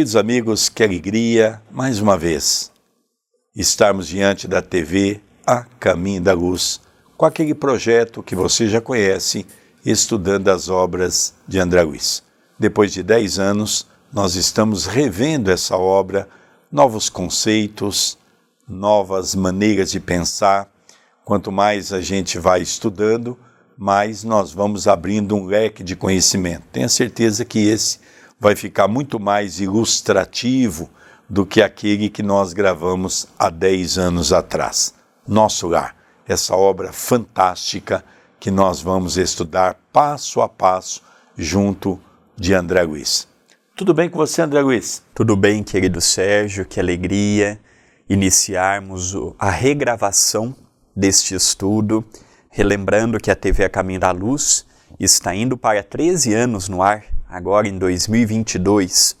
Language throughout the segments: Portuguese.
Queridos amigos, que alegria, mais uma vez, estarmos diante da TV A Caminho da Luz, com aquele projeto que você já conhece, estudando as obras de André Luiz. Depois de 10 anos, nós estamos revendo essa obra, novos conceitos, novas maneiras de pensar. Quanto mais a gente vai estudando, mais nós vamos abrindo um leque de conhecimento. Tenha certeza que esse vai ficar muito mais ilustrativo do que aquele que nós gravamos há 10 anos atrás. Nosso Lar, essa obra fantástica que nós vamos estudar passo a passo junto de André Luiz. Tudo bem com você, André Luiz? Tudo bem, querido Sérgio, que alegria iniciarmos a regravação deste estudo, relembrando que a TV A Caminho da Luz está indo para 13 anos no ar agora em 2022.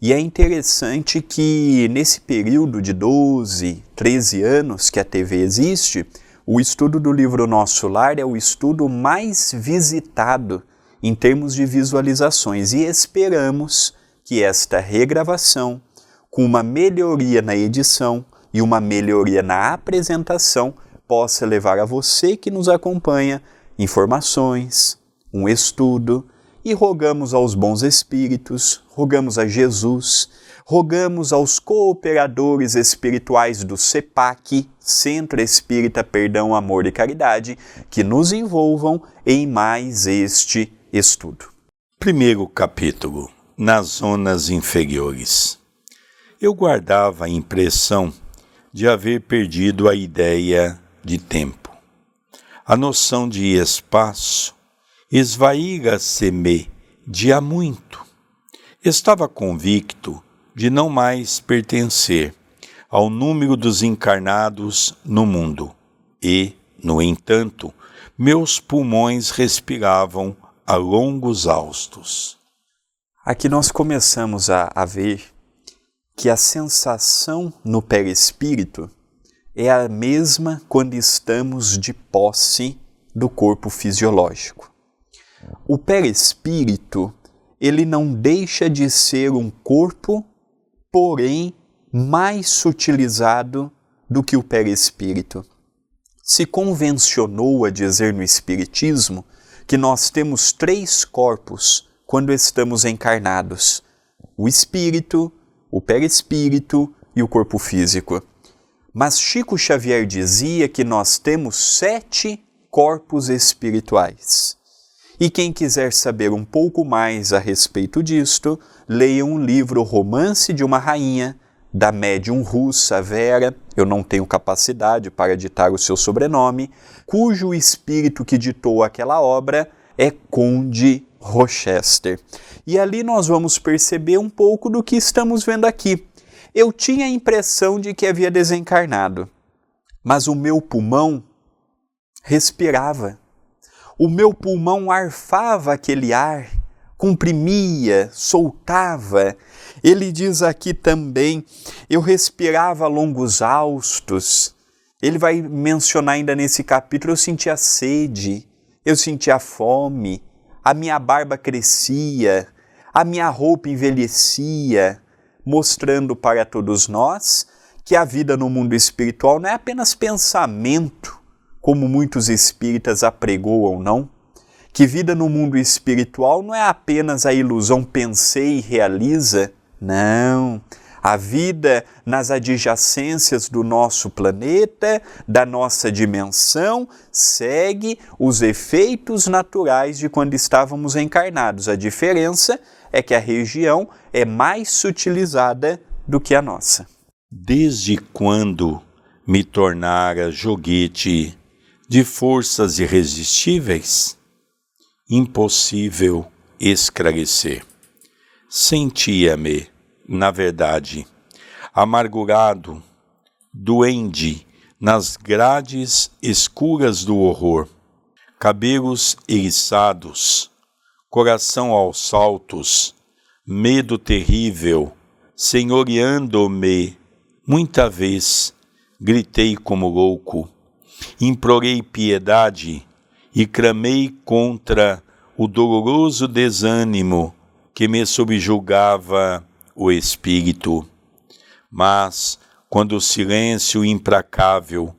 E é interessante que nesse período de 12, 13 anos que a TV existe, o estudo do livro Nosso Lar é o estudo mais visitado em termos de visualizações e esperamos que esta regravação, com uma melhoria na edição e uma melhoria na apresentação, possa levar a você que nos acompanha informações, um estudo e rogamos aos bons espíritos, rogamos a Jesus, rogamos aos cooperadores espirituais do CEPAC, Centro Espírita Perdão, Amor e Caridade, que nos envolvam em mais este estudo. Primeiro capítulo: Nas zonas inferiores. Eu guardava a impressão de haver perdido a ideia de tempo. A noção de espaço esvaíra-se-me de há muito. Estava convicto de não mais pertencer ao número dos encarnados no mundo e, no entanto, meus pulmões respiravam a longos austos. Aqui nós começamos a, a ver que a sensação no perispírito é a mesma quando estamos de posse do corpo fisiológico. O perispírito, ele não deixa de ser um corpo, porém mais sutilizado do que o perispírito. Se convencionou a dizer no Espiritismo que nós temos três corpos quando estamos encarnados: o espírito, o perispírito e o corpo físico. Mas Chico Xavier dizia que nós temos sete corpos espirituais. E quem quiser saber um pouco mais a respeito disto, leia um livro Romance de uma Rainha, da médium russa Vera, eu não tenho capacidade para ditar o seu sobrenome, cujo espírito que ditou aquela obra é Conde Rochester. E ali nós vamos perceber um pouco do que estamos vendo aqui. Eu tinha a impressão de que havia desencarnado, mas o meu pulmão respirava o meu pulmão arfava aquele ar, comprimia, soltava. Ele diz aqui também: eu respirava longos austos. Ele vai mencionar ainda nesse capítulo: eu sentia sede, eu sentia fome, a minha barba crescia, a minha roupa envelhecia, mostrando para todos nós que a vida no mundo espiritual não é apenas pensamento, como muitos espíritas apregoam, não? Que vida no mundo espiritual não é apenas a ilusão pensei e realiza, não. A vida nas adjacências do nosso planeta, da nossa dimensão, segue os efeitos naturais de quando estávamos encarnados. A diferença é que a região é mais sutilizada do que a nossa. Desde quando me tornara joguete de forças irresistíveis? Impossível esclarecer. Sentia-me, na verdade, amargurado, doende nas grades escuras do horror, cabelos eriçados, coração aos saltos, medo terrível, senhoreando-me, muita vez gritei como louco implorei piedade e clamei contra o doloroso desânimo que me subjugava o espírito. Mas, quando o silêncio implacável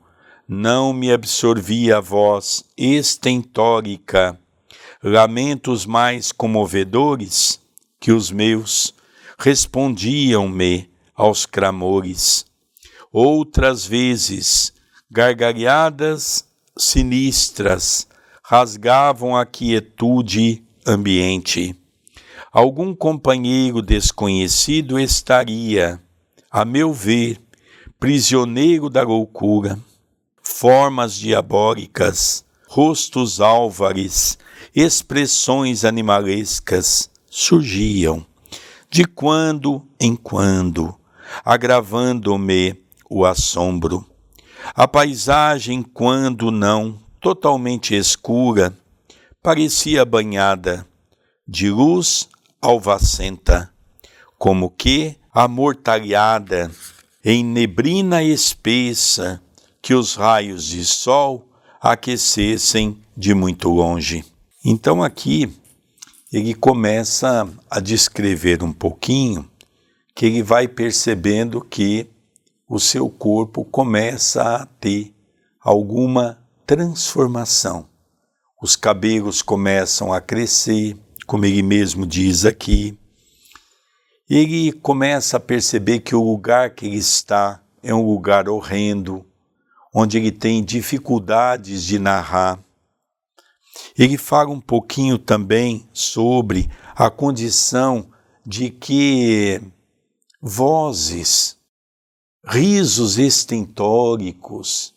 não me absorvia a voz estentórica, lamentos mais comovedores que os meus respondiam-me aos clamores. Outras vezes, gargalhadas sinistras rasgavam a quietude ambiente. Algum companheiro desconhecido estaria, a meu ver, prisioneiro da loucura. Formas diabólicas, rostos álvares, expressões animalescas surgiam, de quando em quando, agravando-me o assombro. A paisagem, quando não totalmente escura, parecia banhada de luz alvacenta, como que amortalhada em neblina espessa que os raios de sol aquecessem de muito longe. Então aqui ele começa a descrever um pouquinho que ele vai percebendo que o seu corpo começa a ter alguma transformação. Os cabelos começam a crescer, como ele mesmo diz aqui. Ele começa a perceber que o lugar que ele está é um lugar horrendo, onde ele tem dificuldades de narrar. Ele fala um pouquinho também sobre a condição de que vozes, risos estentóricos,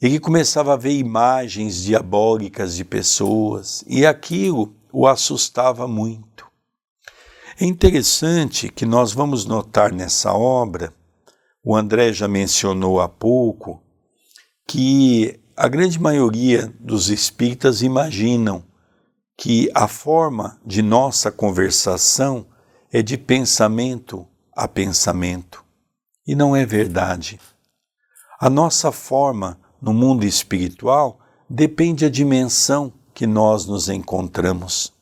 ele começava a ver imagens diabólicas de pessoas e aquilo o assustava muito. É interessante que nós vamos notar nessa obra, o André já mencionou há pouco, que a grande maioria dos espíritas imaginam que a forma de nossa conversação é de pensamento a pensamento. E não é verdade. A nossa forma no mundo espiritual depende da dimensão que nós nos encontramos.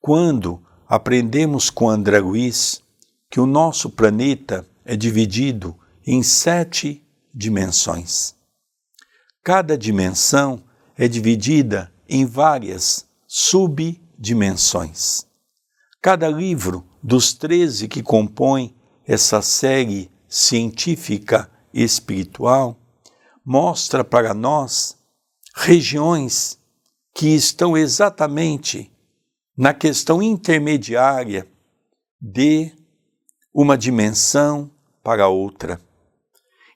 Quando aprendemos com André Luiz que o nosso planeta é dividido em sete dimensões. Cada dimensão é dividida em várias subdimensões. Cada livro dos treze que compõem essa série científica espiritual mostra para nós regiões que estão exatamente na questão intermediária de uma dimensão para outra.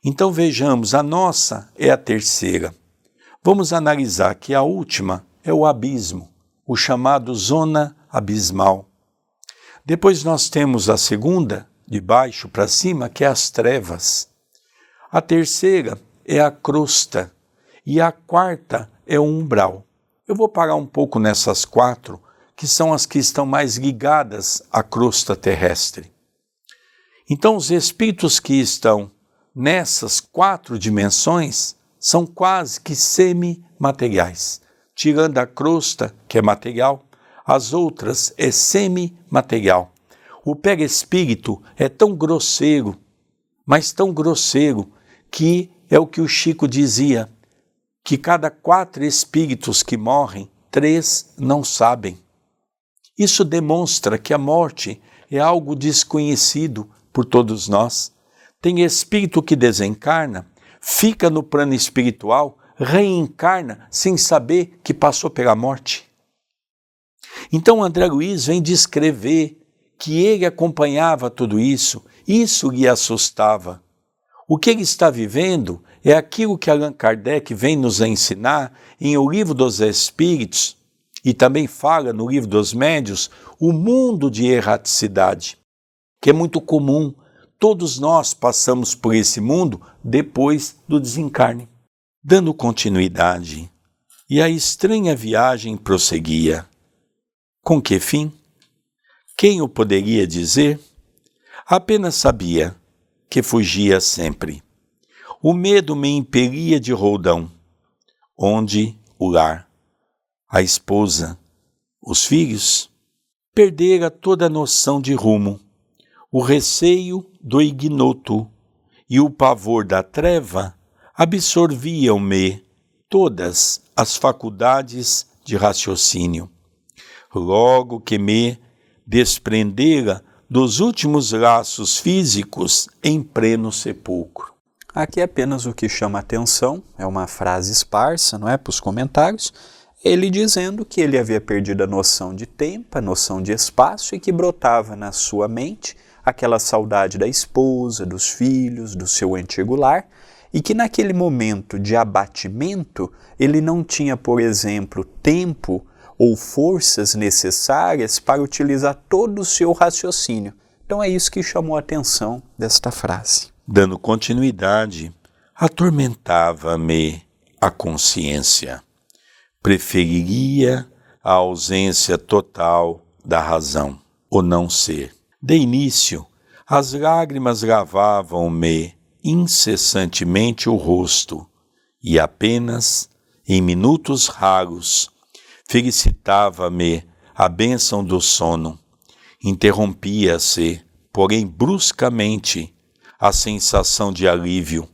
Então vejamos, a nossa é a terceira. Vamos analisar que a última é o abismo, o chamado zona abismal. Depois nós temos a segunda, de baixo para cima, que é as trevas. A terceira é a crosta e a quarta é o umbral. Eu vou parar um pouco nessas quatro, que são as que estão mais ligadas à crosta terrestre. Então, os espíritos que estão nessas quatro dimensões são quase que semi-materiais. Tirando a crosta, que é material, as outras é semi-material. O perispírito é tão grosseiro, mas tão grosseiro, que é o que o Chico dizia, que cada quatro espíritos que morrem, três não sabem. Isso demonstra que a morte é algo desconhecido por todos nós. Tem espírito que desencarna, fica no plano espiritual, reencarna sem saber que passou pela morte. Então André Luiz vem descrever que ele acompanhava tudo isso, isso lhe assustava. O que ele está vivendo é aquilo que Allan Kardec vem nos ensinar em O Livro dos Espíritos e também fala no Livro dos Médios, o mundo de erraticidade, que é muito comum. Todos nós passamos por esse mundo depois do desencarne. Dando continuidade, e a estranha viagem prosseguia. Com que fim? Quem o poderia dizer? Apenas sabia que fugia sempre. O medo me impelia de roldão, onde o lar, a esposa, os filhos, perdera toda a noção de rumo. o receio do ignoto e o pavor da treva absorviam-me todas as faculdades de raciocínio. Logo que me desprendera dos últimos laços físicos em pleno sepulcro. Aqui é apenas o que chama atenção, é uma frase esparsa, não é, para os comentários, ele dizendo que ele havia perdido a noção de tempo, a noção de espaço e que brotava na sua mente aquela saudade da esposa, dos filhos, do seu antigo lar, e que naquele momento de abatimento ele não tinha, por exemplo, tempo ou forças necessárias para utilizar todo o seu raciocínio. Então é isso que chamou a atenção desta frase. Dando continuidade, atormentava-me a consciência. Preferiria a ausência total da razão, o não ser. De início, as lágrimas lavavam-me incessantemente o rosto e apenas, em minutos raros, felicitava-me a bênção do sono. Interrompia-se, porém bruscamente, a sensação de alívio.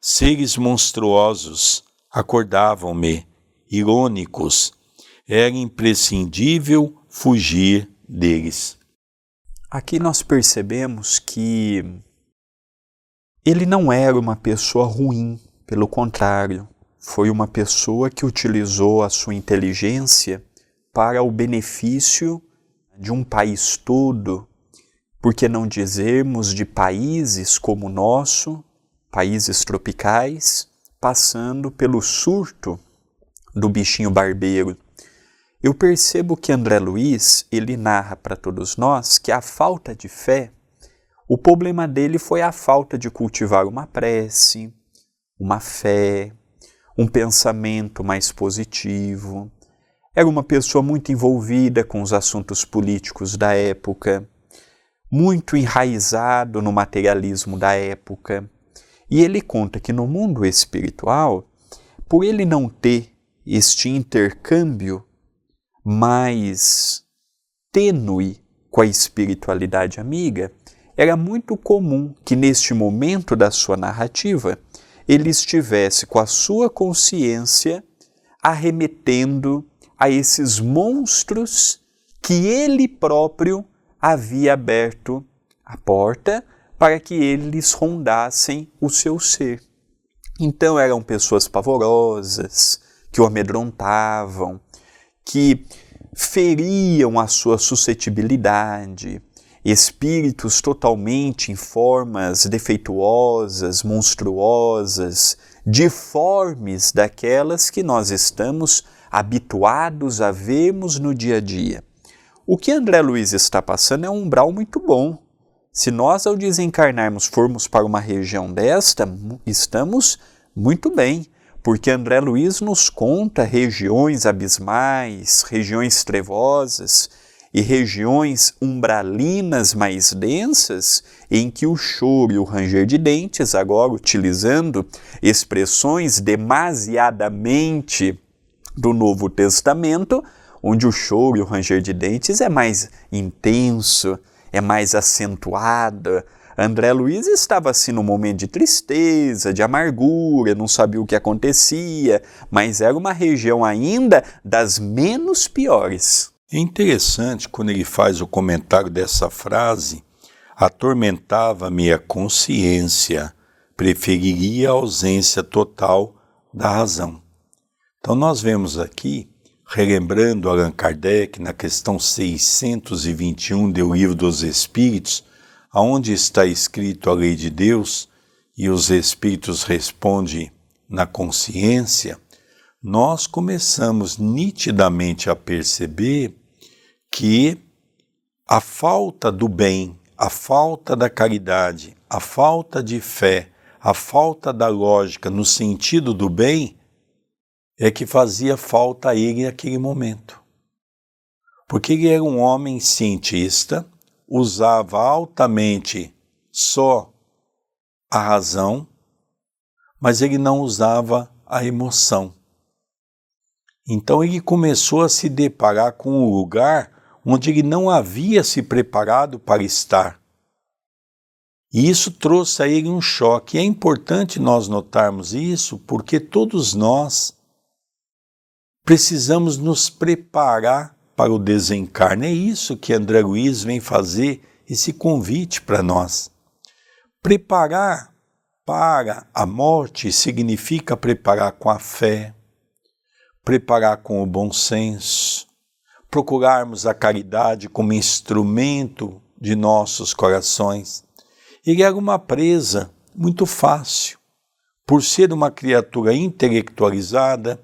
Seres monstruosos acordavam-me, irônicos. Era imprescindível fugir deles. Aqui nós percebemos que ele não era uma pessoa ruim, pelo contrário, foi uma pessoa que utilizou a sua inteligência para o benefício de um país todo, por que não dizermos de países como o nosso, países tropicais, passando pelo surto do bichinho barbeiro. Eu percebo que André Luiz, ele narra para todos nós que a falta de fé, o problema dele foi a falta de cultivar uma prece, uma fé, um pensamento mais positivo. Era uma pessoa muito envolvida com os assuntos políticos da época, muito enraizado no materialismo da época. E ele conta que no mundo espiritual, por ele não ter este intercâmbio mais tênue com a espiritualidade amiga, era muito comum que neste momento da sua narrativa ele estivesse com a sua consciência arremetendo a esses monstros que ele próprio havia aberto a porta para que eles rondassem o seu ser. Então eram pessoas pavorosas, que o amedrontavam, que feriam a sua suscetibilidade, espíritos totalmente em formas defeituosas, monstruosas, deformes daquelas que nós estamos habituados a vermos no dia a dia. O que André Luiz está passando é um umbral muito bom. Se nós, ao desencarnarmos, formos para uma região desta, estamos muito bem, porque André Luiz nos conta regiões abismais, regiões trevosas, e regiões umbralinas mais densas, em que o choro e o ranger de dentes, agora utilizando expressões demasiadamente do Novo Testamento, onde o choro e o ranger de dentes é mais intenso, é mais acentuado. André Luiz estava assim num momento de tristeza, de amargura, não sabia o que acontecia, mas era uma região ainda das menos piores. É interessante quando ele faz o comentário dessa frase: atormentava-me a consciência, preferiria a ausência total da razão. Então, nós vemos aqui, relembrando Allan Kardec, na questão 621 do Livro dos Espíritos, aonde está escrito a lei de Deus e os Espíritos respondem na consciência nós começamos nitidamente a perceber que a falta do bem, a falta da caridade, a falta de fé, a falta da lógica no sentido do bem é que fazia falta a ele naquele momento. Porque ele era um homem cientista, usava altamente só a razão, mas ele não usava a emoção. Então ele começou a se deparar com um lugar onde ele não havia se preparado para estar. E isso trouxe a ele um choque. É importante nós notarmos isso porque todos nós precisamos nos preparar para o desencarne. É isso que André Luiz vem fazer esse convite para nós. Preparar para a morte significa preparar com a fé, preparar com o bom senso, procurarmos a caridade como instrumento de nossos corações. Ele era uma presa muito fácil, por ser uma criatura intelectualizada,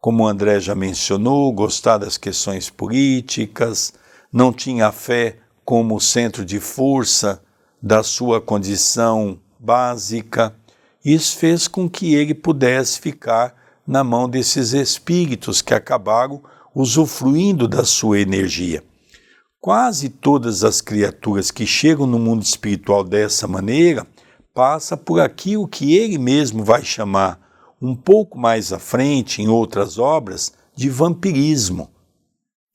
como André já mencionou, gostar das questões políticas, não tinha fé como centro de força da sua condição básica. Isso fez com que ele pudesse ficar na mão desses espíritos que acabaram usufruindo da sua energia. Quase todas as criaturas que chegam no mundo espiritual dessa maneira passa por aquilo que ele mesmo vai chamar um pouco mais à frente em outras obras de vampirismo.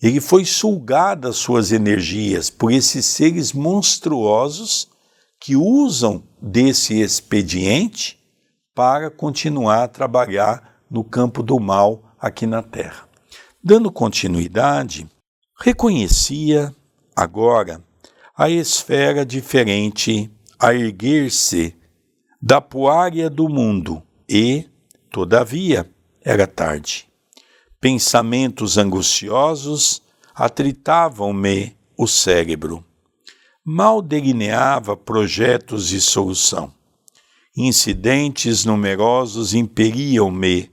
Ele foi sugado as suas energias por esses seres monstruosos que usam desse expediente para continuar a trabalhar no campo do mal aqui na Terra. Dando continuidade, reconhecia agora a esfera diferente a erguer-se da poária do mundo e, todavia, era tarde. Pensamentos angustiosos atritavam-me o cérebro. Mal delineava projetos de solução. Incidentes numerosos impeliam-me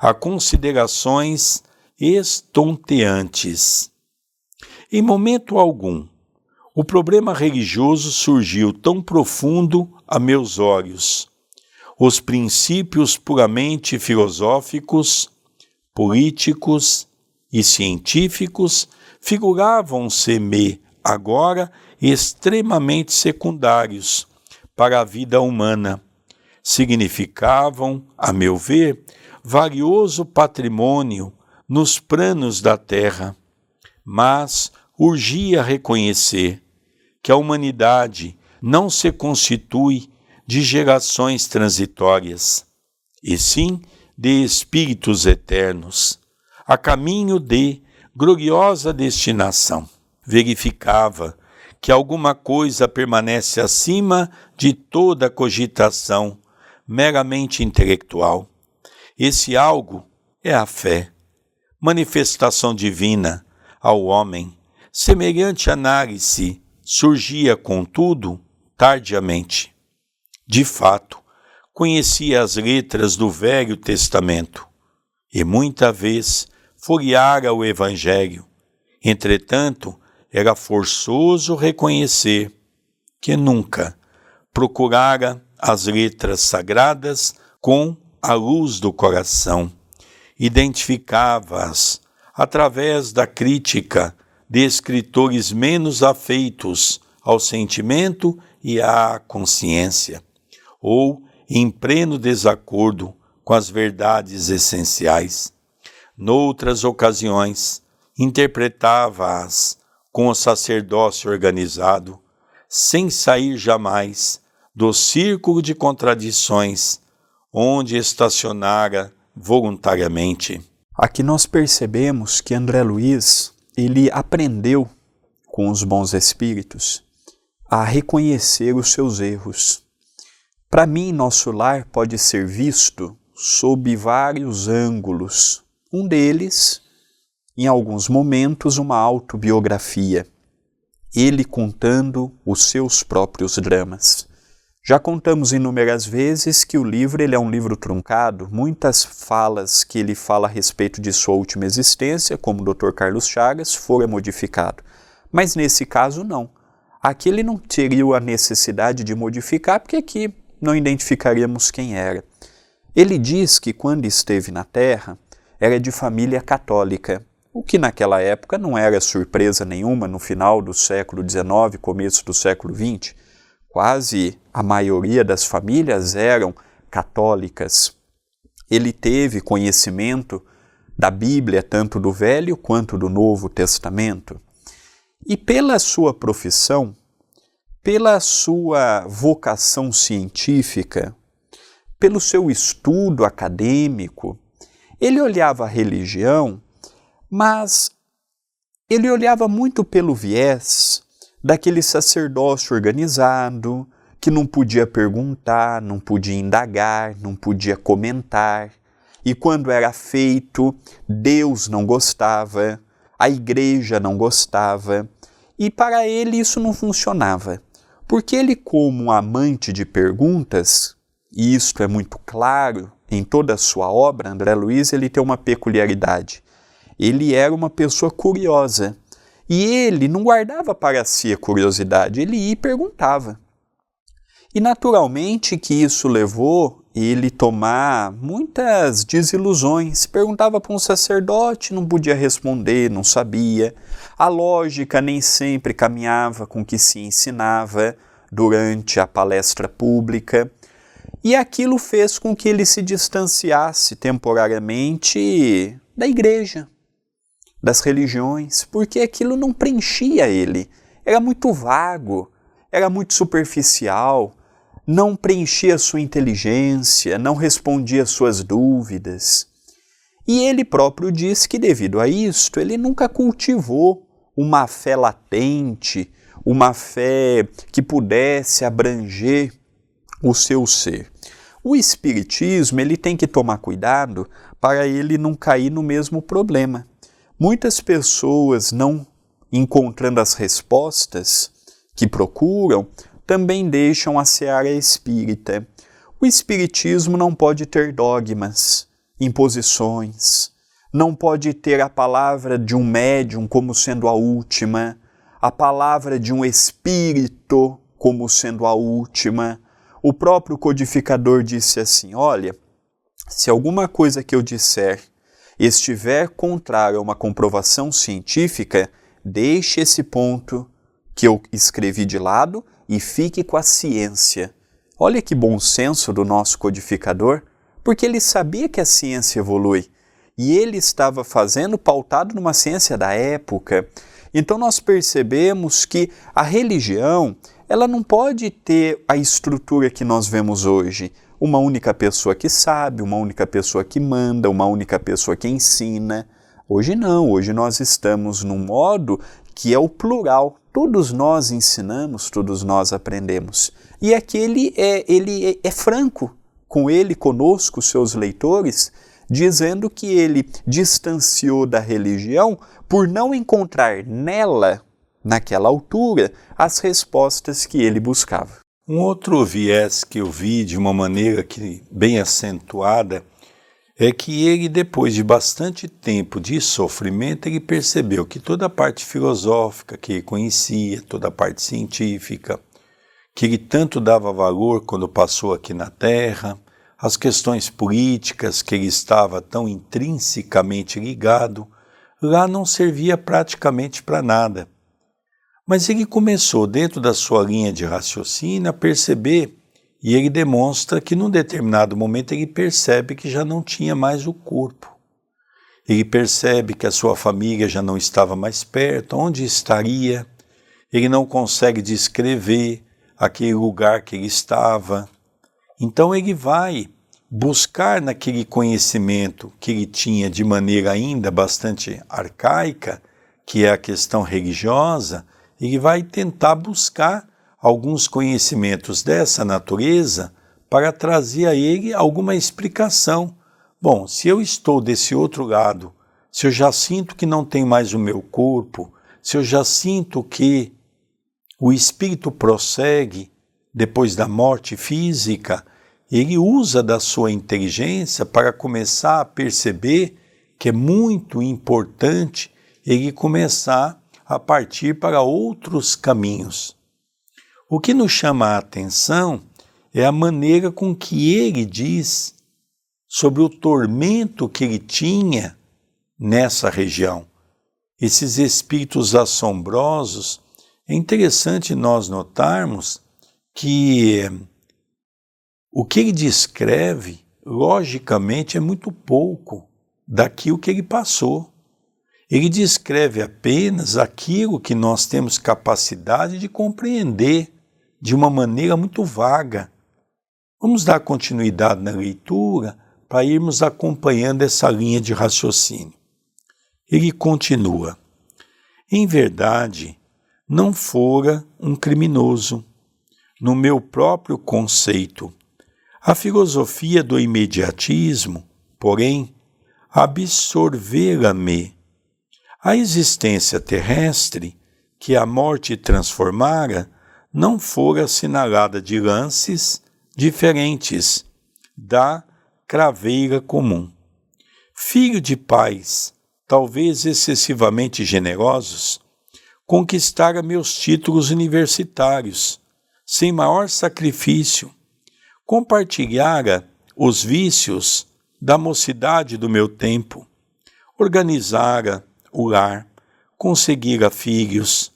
a considerações estonteantes. Em momento algum, o problema religioso surgiu tão profundo a meus olhos. Os princípios puramente filosóficos, políticos e científicos figuravam-se-me agora extremamente secundários para a vida humana. Significavam, a meu ver, valioso patrimônio nos planos da terra, mas urgia reconhecer que a humanidade não se constitui de gerações transitórias, e sim de espíritos eternos, a caminho de gloriosa destinação. Verificava que alguma coisa permanece acima de toda cogitação meramente intelectual. Esse algo é a fé manifestação divina ao homem, semelhante análise surgia, contudo, tardiamente. De fato, conhecia as letras do Velho Testamento e muita vez folheara o Evangelho. Entretanto, era forçoso reconhecer que nunca procurara as letras sagradas com a luz do coração identificava-as através da crítica de escritores menos afeitos ao sentimento e à consciência, ou em pleno desacordo com as verdades essenciais. Noutras ocasiões, interpretava-as com o sacerdócio organizado, sem sair jamais do círculo de contradições onde estacionara voluntariamente. Aqui nós percebemos que André Luiz, ele aprendeu com os bons espíritos a reconhecer os seus erros. Para mim, nosso lar pode ser visto sob vários ângulos. Um deles, em alguns momentos, uma autobiografia, ele contando os seus próprios dramas. Já contamos inúmeras vezes que o livro ele é um livro truncado, muitas falas que ele fala a respeito de sua última existência, como o Dr. Carlos Chagas, foram modificado. Mas nesse caso não. Aqui ele não teria a necessidade de modificar, porque aqui não identificaríamos quem era. Ele diz que quando esteve na Terra era de família católica, o que naquela época não era surpresa nenhuma no final do século XIX, começo do século XX quase a maioria das famílias eram católicas. Ele teve conhecimento da Bíblia, tanto do Velho quanto do Novo Testamento. E pela sua profissão, pela sua vocação científica, pelo seu estudo acadêmico, ele olhava a religião, mas ele olhava muito pelo viés daquele sacerdócio organizado, que não podia perguntar, não podia indagar, não podia comentar. E quando era feito, Deus não gostava, a igreja não gostava, e para ele isso não funcionava. Porque ele, como um amante de perguntas, e isto é muito claro em toda a sua obra, André Luiz, ele tem uma peculiaridade. Ele era uma pessoa curiosa. E ele não guardava para si a curiosidade, ele ia e perguntava. E naturalmente que isso levou ele tomar muitas desilusões. Perguntava para um sacerdote, não podia responder, não sabia. A lógica nem sempre caminhava com o que se ensinava durante a palestra pública. E aquilo fez com que ele se distanciasse temporariamente da igreja, das religiões, porque aquilo não preenchia ele. Era muito vago, era muito superficial, não preenchia sua inteligência, não respondia suas dúvidas. E ele próprio diz que, devido a isto, ele nunca cultivou uma fé latente, uma fé que pudesse abranger o seu ser. O espiritismo, ele tem que tomar cuidado para ele não cair no mesmo problema. Muitas pessoas não encontrando as respostas que procuram, também deixam a seara espírita. O espiritismo não pode ter dogmas, imposições, não pode ter a palavra de um médium como sendo a última, a palavra de um espírito como sendo a última. O próprio codificador disse assim: olha, se alguma coisa que eu disser estiver contrária a uma comprovação científica, deixe esse ponto que eu escrevi de lado e fique com a ciência. Olha que bom senso do nosso codificador, porque ele sabia que a ciência evolui e ele estava fazendo pautado numa ciência da época. Então nós percebemos que a religião, ela não pode ter a estrutura que nós vemos hoje. Uma única pessoa que sabe, uma única pessoa que manda, uma única pessoa que ensina. Hoje não, hoje nós estamos num modo que é o plural. Todos nós ensinamos, todos nós aprendemos. E aquele é, ele é, é franco com ele, conosco, seus leitores, dizendo que ele distanciou da religião por não encontrar nela, naquela altura, as respostas que ele buscava. Um outro viés que eu vi de uma maneira que bem acentuada é que ele, depois de bastante tempo de sofrimento, ele percebeu que toda a parte filosófica que ele conhecia, toda a parte científica, que ele tanto dava valor quando passou aqui na Terra, as questões políticas que ele estava tão intrinsecamente ligado, lá não servia praticamente para nada. Mas ele começou, dentro da sua linha de raciocínio, a perceber e ele demonstra que num determinado momento ele percebe que já não tinha mais o corpo. Ele percebe que a sua família já não estava mais perto, onde estaria. Ele não consegue descrever aquele lugar que ele estava. Então ele vai buscar naquele conhecimento que ele tinha de maneira ainda bastante arcaica, que é a questão religiosa, ele vai tentar buscar alguns conhecimentos dessa natureza para trazer a ele alguma explicação. Bom, se eu estou desse outro lado, se eu já sinto que não tem mais o meu corpo, se eu já sinto que o espírito prossegue depois da morte física, ele usa da sua inteligência para começar a perceber que é muito importante ele começar a partir para outros caminhos. O que nos chama a atenção é a maneira com que ele diz sobre o tormento que ele tinha nessa região. Esses espíritos assombrosos, é interessante nós notarmos que o que ele descreve, logicamente, é muito pouco daquilo que ele passou. Ele descreve apenas aquilo que nós temos capacidade de compreender de uma maneira muito vaga. Vamos dar continuidade na leitura para irmos acompanhando essa linha de raciocínio. Ele continua: Em verdade, não fora um criminoso, no meu próprio conceito. A filosofia do imediatismo, porém, absorvera-me. A existência terrestre, que a morte transformara, não fora assinalada de lances diferentes da craveira comum. Filho de pais, talvez excessivamente generosos, conquistara meus títulos universitários, sem maior sacrifício, compartilhara os vícios da mocidade do meu tempo, organizara o lar, conseguira filhos,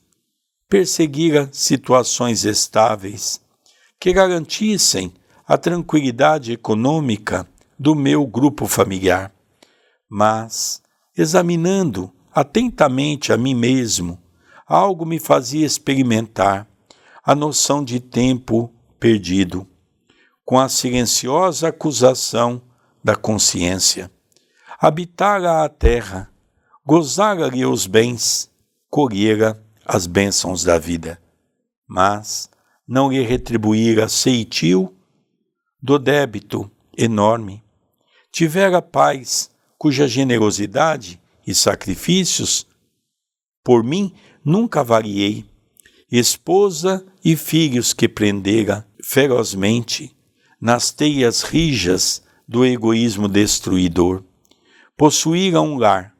perseguira situações estáveis que garantissem a tranquilidade econômica do meu grupo familiar. Mas, examinando atentamente a mim mesmo, algo me fazia experimentar a noção de tempo perdido, com a silenciosa acusação da consciência. Habitara a terra, gozara-lhe os bens, colhera as bênçãos da vida, mas não lhe retribuíra ceitil do débito enorme. Tivera paz, cuja generosidade e sacrifícios por mim nunca variei. Esposa e filhos que prendera ferozmente nas teias rijas do egoísmo destruidor. Possuíra um lar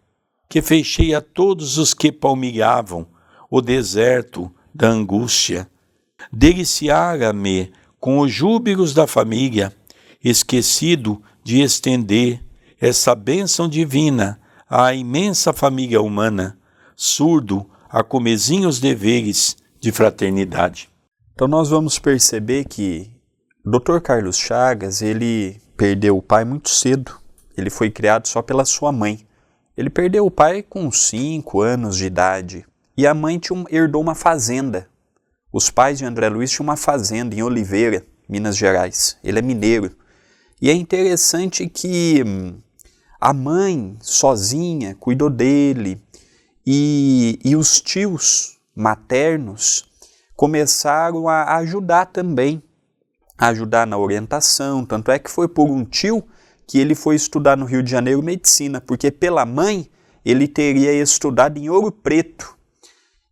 que fechei a todos os que palmilhavam o deserto da angústia. Deliciara-me com os júbilos da família, esquecido de estender essa bênção divina à imensa família humana, surdo a comezinha os deveres de fraternidade. Então nós vamos perceber que Dr. Carlos Chagas, ele perdeu o pai muito cedo. Ele foi criado só pela sua mãe. Ele perdeu o pai com 5 anos de idade. E a mãe tinha, herdou uma fazenda. Os pais de André Luiz tinham uma fazenda em Oliveira, Minas Gerais. Ele é mineiro. E é interessante que hum, a mãe, sozinha, cuidou dele, e, e os tios maternos começaram a ajudar também, a ajudar na orientação. Tanto é que foi por um tio que ele foi estudar no Rio de Janeiro medicina, porque pela mãe ele teria estudado em Ouro Preto.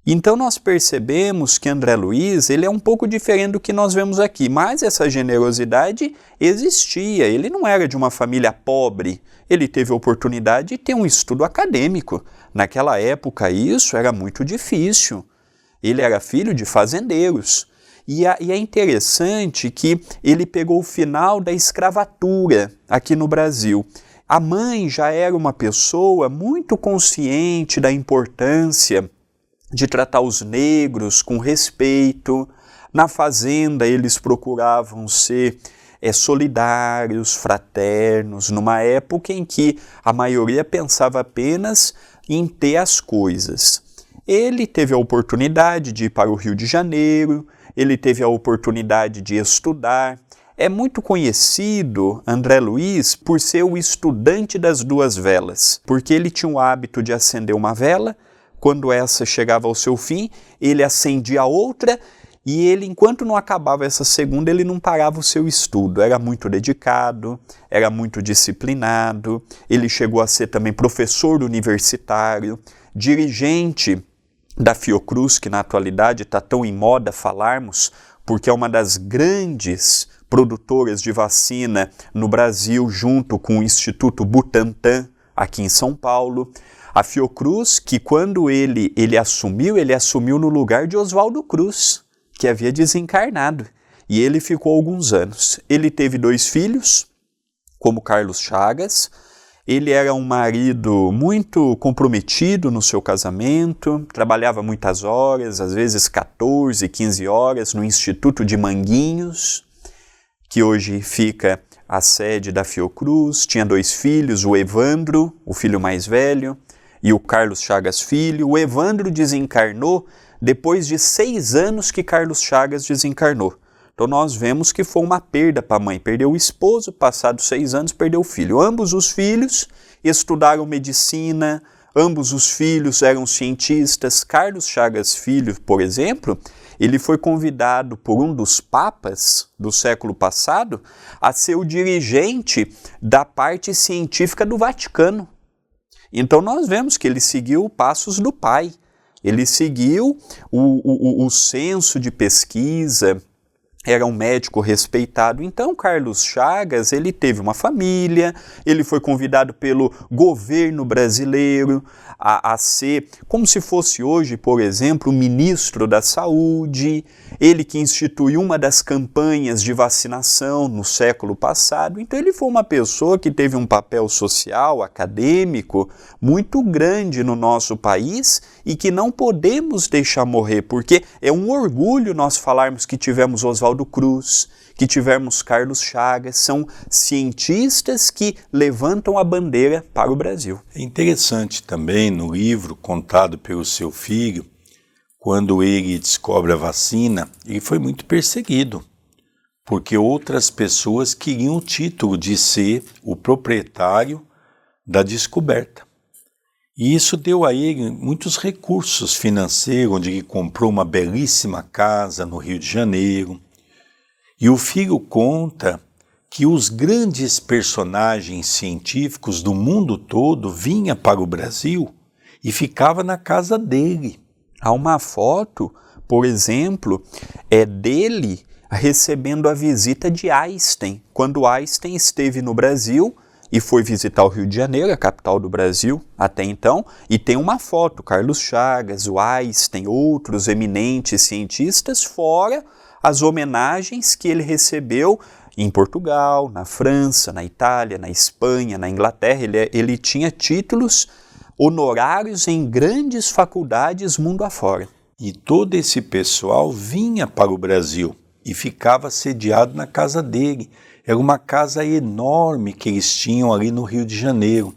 Então nós percebemos que André Luiz ele é um pouco diferente do que nós vemos aqui, mas essa generosidade existia. Ele não era de uma família pobre, ele teve a oportunidade de ter um estudo acadêmico. Naquela época, isso era muito difícil. Ele era filho de fazendeiros. E, e é interessante que ele pegou o final da escravatura aqui no Brasil. A mãe já era uma pessoa muito consciente da importância de tratar os negros com respeito. Na fazenda, eles procuravam ser é, solidários, fraternos, numa época em que a maioria pensava apenas em ter as coisas. Ele teve a oportunidade de ir para o Rio de Janeiro, ele teve a oportunidade de estudar. É muito conhecido André Luiz por ser o estudante das duas velas, porque ele tinha o hábito de acender uma vela, quando essa chegava ao seu fim, ele acendia a outra e ele, enquanto não acabava essa segunda, ele não parava o seu estudo. Era muito dedicado, era muito disciplinado. Ele chegou a ser também professor universitário, dirigente da Fiocruz, que na atualidade está tão em moda falarmos, porque é uma das grandes produtoras de vacina no Brasil, junto com o Instituto Butantan, aqui em São Paulo. A Fiocruz, que quando ele, ele assumiu, ele assumiu no lugar de Oswaldo Cruz que havia desencarnado. E ele ficou alguns anos. Ele teve dois filhos, como Carlos Chagas. Ele era um marido muito comprometido no seu casamento, trabalhava muitas horas, às vezes 14, 15 horas, no Instituto de Manguinhos, que hoje fica a sede da Fiocruz. Tinha dois filhos, o Evandro, o filho mais velho, e o Carlos Chagas Filho. O Evandro desencarnou depois de seis anos que Carlos Chagas desencarnou. Então nós vemos que foi uma perda para a mãe. Perdeu o esposo, passados seis anos, perdeu o filho. Ambos os filhos estudaram medicina, ambos os filhos eram cientistas. Carlos Chagas Filho, por exemplo, ele foi convidado por um dos papas do século passado a ser o dirigente da parte científica do Vaticano. Então nós vemos que ele seguiu passos do pai. Ele seguiu o, o, o senso de pesquisa, era um médico respeitado. Então, Carlos Chagas, ele teve uma família, ele foi convidado pelo governo brasileiro a, a ser, como se fosse hoje, por exemplo, ministro da Saúde, ele que instituiu uma das campanhas de vacinação no século passado. Então, ele foi uma pessoa que teve um papel social, acadêmico, muito grande no nosso país e que não podemos deixar morrer, porque é um orgulho nós falarmos que tivemos Oswaldo Cruz, que tivemos Carlos Chagas, são cientistas que levantam a bandeira para o Brasil. É interessante também no livro contado pelo seu filho, quando ele descobre a vacina, ele foi muito perseguido, porque outras pessoas queriam o título de ser o proprietário da descoberta. E isso deu a ele muitos recursos financeiros, onde ele comprou uma belíssima casa no Rio de Janeiro. E o filho conta que os grandes personagens científicos do mundo todo vinham para o Brasil e ficava na casa dele. Há uma foto, por exemplo, é dele recebendo a visita de Einstein. Quando Einstein esteve no Brasil, e foi visitar o Rio de Janeiro, a capital do Brasil até então, e tem uma foto, Carlos Chagas, o Einstein, outros eminentes cientistas, fora as homenagens que ele recebeu em Portugal, na França, na Itália, na Espanha, na Inglaterra. Ele, ele tinha títulos honorários em grandes faculdades mundo afora. E todo esse pessoal vinha para o Brasil e ficava sediado na casa dele. Era uma casa enorme que eles tinham ali no Rio de Janeiro.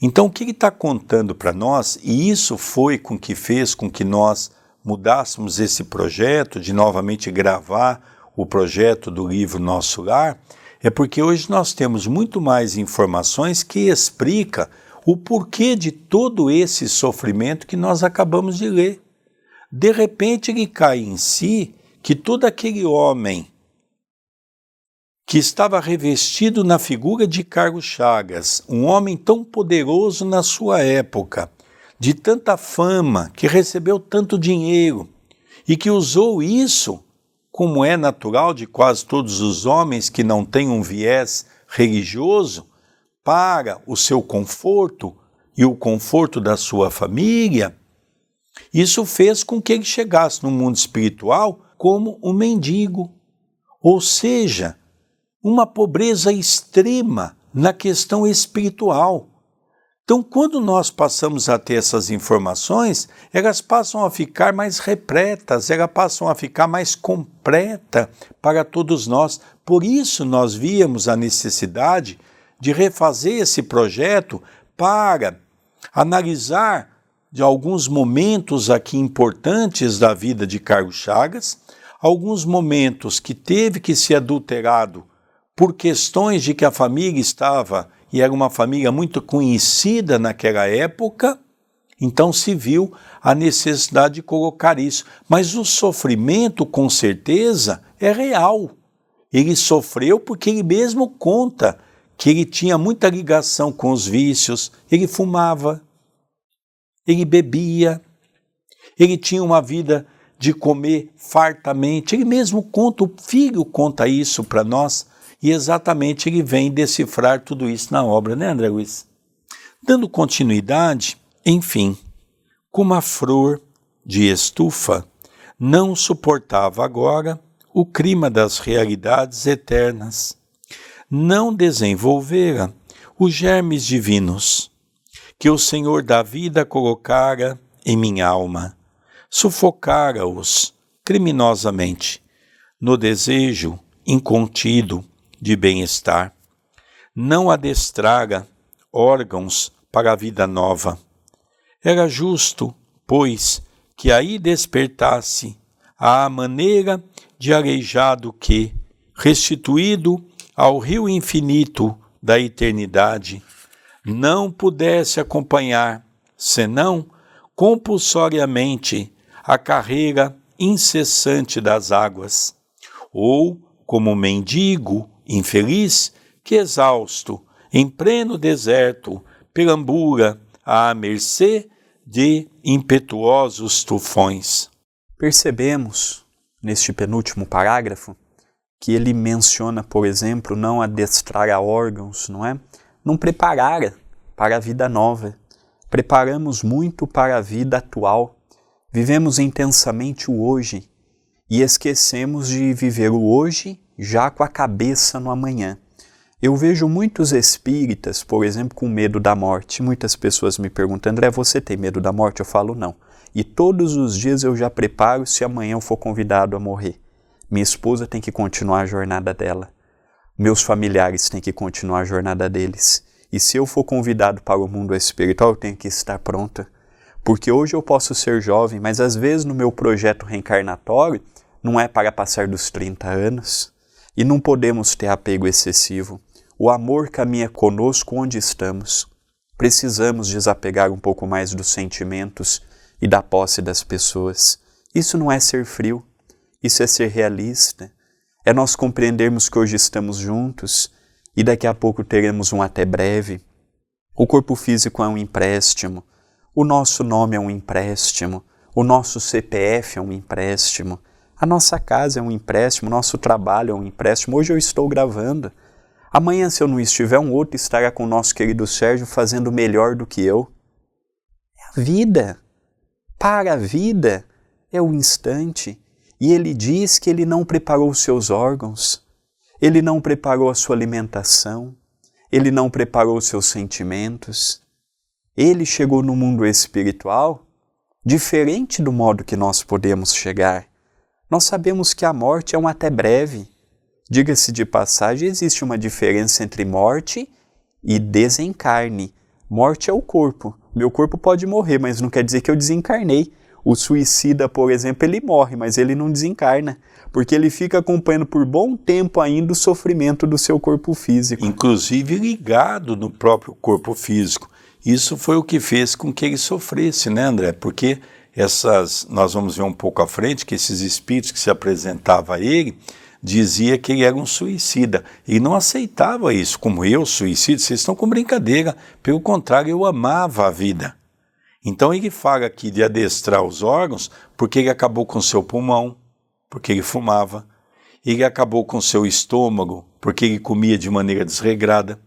Então, o que ele está contando para nós, e isso foi com que fez com que nós mudássemos esse projeto de novamente gravar o projeto do livro Nosso Lar, é porque hoje nós temos muito mais informações que explica o porquê de todo esse sofrimento que nós acabamos de ler. De repente ele cai em si que todo aquele homem que estava revestido na figura de Carlos Chagas, um homem tão poderoso na sua época, de tanta fama, que recebeu tanto dinheiro e que usou isso, como é natural de quase todos os homens que não têm um viés religioso, para o seu conforto e o conforto da sua família, isso fez com que ele chegasse no mundo espiritual como um mendigo, ou seja, uma pobreza extrema na questão espiritual. Então, quando nós passamos a ter essas informações, elas passam a ficar mais repletas, elas passam a ficar mais completa para todos nós. Por isso, nós víamos a necessidade de refazer esse projeto para analisar de alguns momentos aqui importantes da vida de Carlos Chagas, alguns momentos que teve que ser adulterado por questões de que a família estava, e era uma família muito conhecida naquela época, então se viu a necessidade de colocar isso. Mas o sofrimento, com certeza, é real. Ele sofreu porque ele mesmo conta que ele tinha muita ligação com os vícios, ele fumava, ele bebia, ele tinha uma vida de comer fartamente. Ele mesmo conta, o filho conta isso para nós. E exatamente ele vem decifrar tudo isso na obra, né, André Luiz? Dando continuidade, enfim, como a flor de estufa não suportava agora o clima das realidades eternas, não desenvolvera os germes divinos que o Senhor da vida colocara em minha alma, sufocara-os criminosamente no desejo incontido de bem-estar, não adestraga órgãos para a vida nova. Era justo, pois, que aí despertasse à maneira de areijado que, restituído ao rio infinito da eternidade, não pudesse acompanhar, senão compulsoriamente, a carreira incessante das águas, ou como mendigo infeliz que exausto, em pleno deserto, perambula à mercê de impetuosos tufões. Percebemos, neste penúltimo parágrafo, que ele menciona, por exemplo, não adestrar a órgãos, não é? Não preparar para a vida nova. Preparamos muito para a vida atual. Vivemos intensamente o hoje e esquecemos de viver o hoje já com a cabeça no amanhã. Eu vejo muitos espíritas, por exemplo, com medo da morte. Muitas pessoas me perguntam, André, você tem medo da morte? Eu falo, não. E todos os dias eu já preparo se amanhã eu for convidado a morrer. Minha esposa tem que continuar a jornada dela. Meus familiares têm que continuar a jornada deles. E se eu for convidado para o mundo espiritual, eu tenho que estar pronta. Porque hoje eu posso ser jovem, mas às vezes no meu projeto reencarnatório não é para passar dos 30 anos. E não podemos ter apego excessivo. O amor caminha conosco onde estamos. Precisamos desapegar um pouco mais dos sentimentos e da posse das pessoas. Isso não é ser frio, isso é ser realista. É nós compreendermos que hoje estamos juntos e daqui a pouco teremos um até breve. O corpo físico é um empréstimo, o nosso nome é um empréstimo, o nosso CPF é um empréstimo, a nossa casa é um empréstimo, nosso trabalho é um empréstimo. Hoje eu estou gravando. Amanhã, se eu não estiver, um outro estará com o nosso querido Sérgio fazendo melhor do que eu. É a vida. Para a vida é o instante. E ele diz que ele não preparou os seus órgãos, ele não preparou a sua alimentação, ele não preparou os seus sentimentos. Ele chegou no mundo espiritual diferente do modo que nós podemos chegar. Nós sabemos que a morte é um até breve. Diga-se de passagem, existe uma diferença entre morte e desencarne. Morte é o corpo. Meu corpo pode morrer, mas não quer dizer que eu desencarnei. O suicida, por exemplo, ele morre, mas ele não desencarna, porque ele fica acompanhando por bom tempo ainda o sofrimento do seu corpo físico. Inclusive ligado no próprio corpo físico. Isso foi o que fez com que ele sofresse, né, André? Porque essas, nós vamos ver um pouco à frente que esses espíritos que se apresentavam a ele dizia que ele era um suicida e não aceitava isso como eu suicídio. Vocês estão com brincadeira. Pelo contrário, eu amava a vida. Então ele fala aqui de adestrar os órgãos porque ele acabou com seu pulmão, porque ele fumava. Ele acabou com seu estômago porque ele comia de maneira desregrada.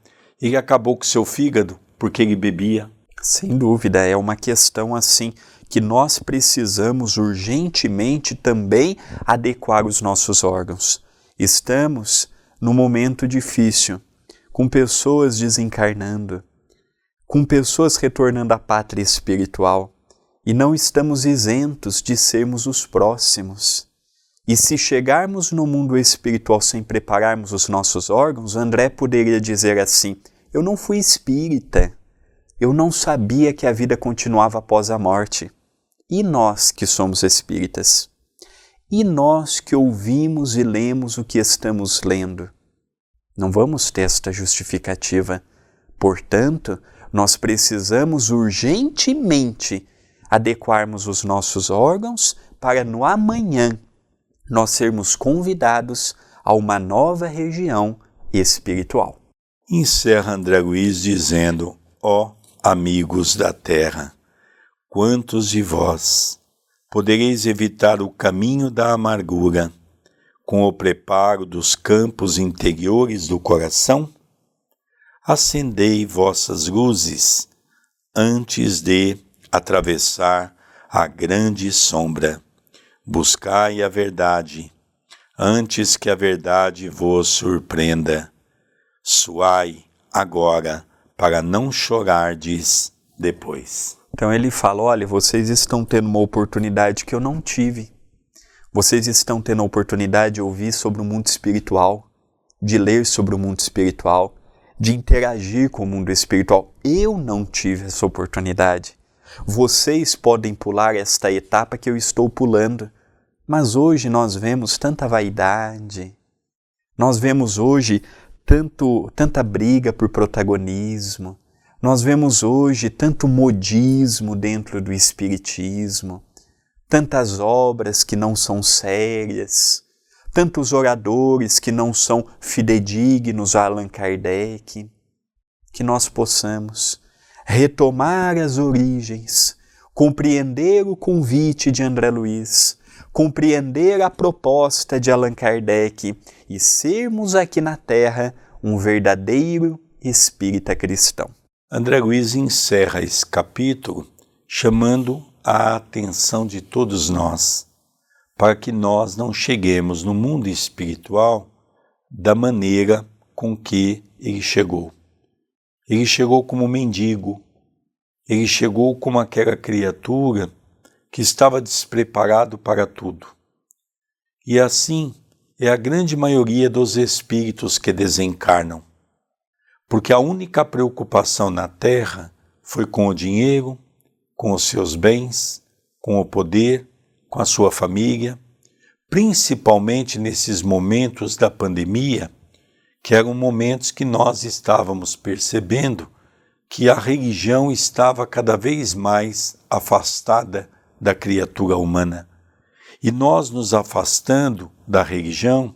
Ele acabou com seu fígado porque ele bebia. Sem dúvida, é uma questão assim que nós precisamos urgentemente também adequar os nossos órgãos. Estamos num momento difícil, com pessoas desencarnando, com pessoas retornando à pátria espiritual, e não estamos isentos de sermos os próximos. E se chegarmos no mundo espiritual sem prepararmos os nossos órgãos, André poderia dizer assim: Eu não fui espírita, eu não sabia que a vida continuava após a morte. E nós que somos espíritas? E nós que ouvimos e lemos o que estamos lendo? Não vamos ter esta justificativa. Portanto, nós precisamos urgentemente adequarmos os nossos órgãos para no amanhã nós sermos convidados a uma nova região espiritual. Encerra André Luiz dizendo: Ó oh, amigos da terra, Quantos de vós podereis evitar o caminho da amargura com o preparo dos campos interiores do coração? Acendei vossas luzes antes de atravessar a grande sombra. Buscai a verdade antes que a verdade vos surpreenda. Suai agora para não chorardes depois. Então ele fala: olha, vocês estão tendo uma oportunidade que eu não tive. Vocês estão tendo a oportunidade de ouvir sobre o mundo espiritual, de ler sobre o mundo espiritual, de interagir com o mundo espiritual. Eu não tive essa oportunidade. Vocês podem pular esta etapa que eu estou pulando, mas hoje nós vemos tanta vaidade, nós vemos hoje tanto, tanta briga por protagonismo, nós vemos hoje tanto modismo dentro do Espiritismo, tantas obras que não são sérias, tantos oradores que não são fidedignos a Allan Kardec, que nós possamos retomar as origens, compreender o convite de André Luiz, compreender a proposta de Allan Kardec e sermos aqui na Terra um verdadeiro espírita cristão. André Luiz encerra esse capítulo chamando a atenção de todos nós para que nós não cheguemos no mundo espiritual da maneira com que ele chegou. Ele chegou como mendigo, ele chegou como aquela criatura que estava despreparado para tudo. E assim é a grande maioria dos espíritos que desencarnam porque a única preocupação na terra foi com o dinheiro, com os seus bens, com o poder, com a sua família, principalmente nesses momentos da pandemia, que eram momentos que nós estávamos percebendo que a religião estava cada vez mais afastada da criatura humana. E nós nos afastando da religião,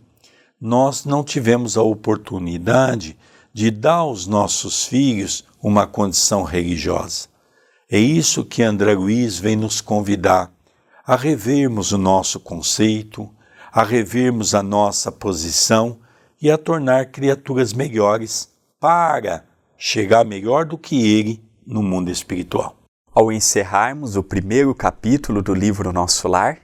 nós não tivemos a oportunidade de dar aos nossos filhos uma condição religiosa. É isso que André Luiz vem nos convidar a revermos o nosso conceito, a revermos a nossa posição e a tornar criaturas melhores para chegar melhor do que ele no mundo espiritual. Ao encerrarmos o primeiro capítulo do livro Nosso Lar,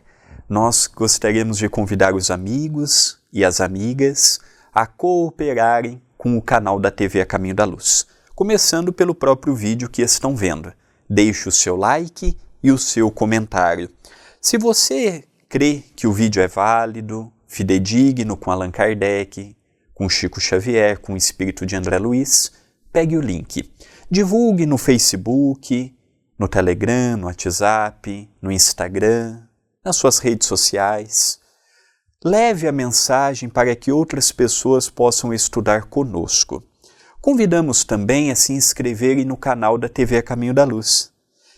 nós gostaríamos de convidar os amigos e as amigas a cooperarem com o canal da TV A Caminho da Luz, começando pelo próprio vídeo que estão vendo. Deixe o seu like e o seu comentário. Se você crê que o vídeo é válido, fidedigno com Allan Kardec, com Chico Xavier, com o espírito de André Luiz, pegue o link. Divulgue no Facebook, no Telegram, no WhatsApp, no Instagram, nas suas redes sociais. Leve a mensagem para que outras pessoas possam estudar conosco. Convidamos também a se inscreverem no canal da TV Caminho da Luz.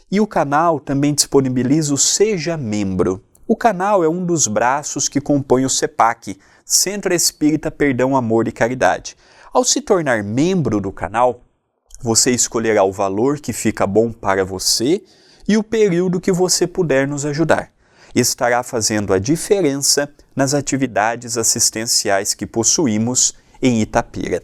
E o canal também disponibiliza o Seja Membro. O canal é um dos braços que compõe o CEPAC, Centro Espírita Perdão, Amor e Caridade. Ao se tornar membro do canal, você escolherá o valor que fica bom para você e o período que você puder nos ajudar estará fazendo a diferença nas atividades assistenciais que possuímos em Itapira.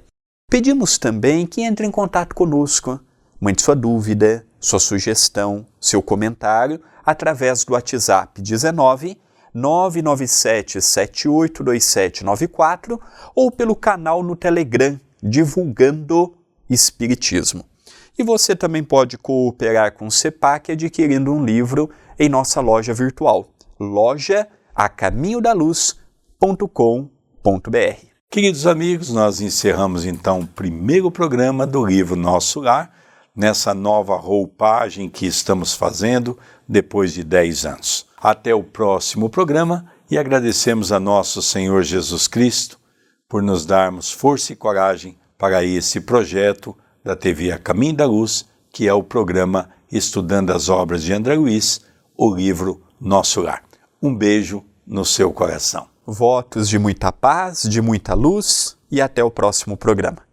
Pedimos também que entre em contato conosco, mande sua dúvida, sua sugestão, seu comentário através do WhatsApp 19 997 782794 ou pelo canal no Telegram Divulgando Espiritismo. E você também pode cooperar com o CEPAC adquirindo um livro em nossa loja virtual loja a caminho da luz.com.br. Queridos amigos, nós encerramos então o primeiro programa do livro Nosso Lar, nessa nova roupagem que estamos fazendo depois de 10 anos. Até o próximo programa e agradecemos a nosso Senhor Jesus Cristo por nos darmos força e coragem para esse projeto da TV A Caminho da Luz, que é o programa Estudando as Obras de André Luiz, o livro Nosso Lar. Um beijo no seu coração. Votos de muita paz, de muita luz e até o próximo programa.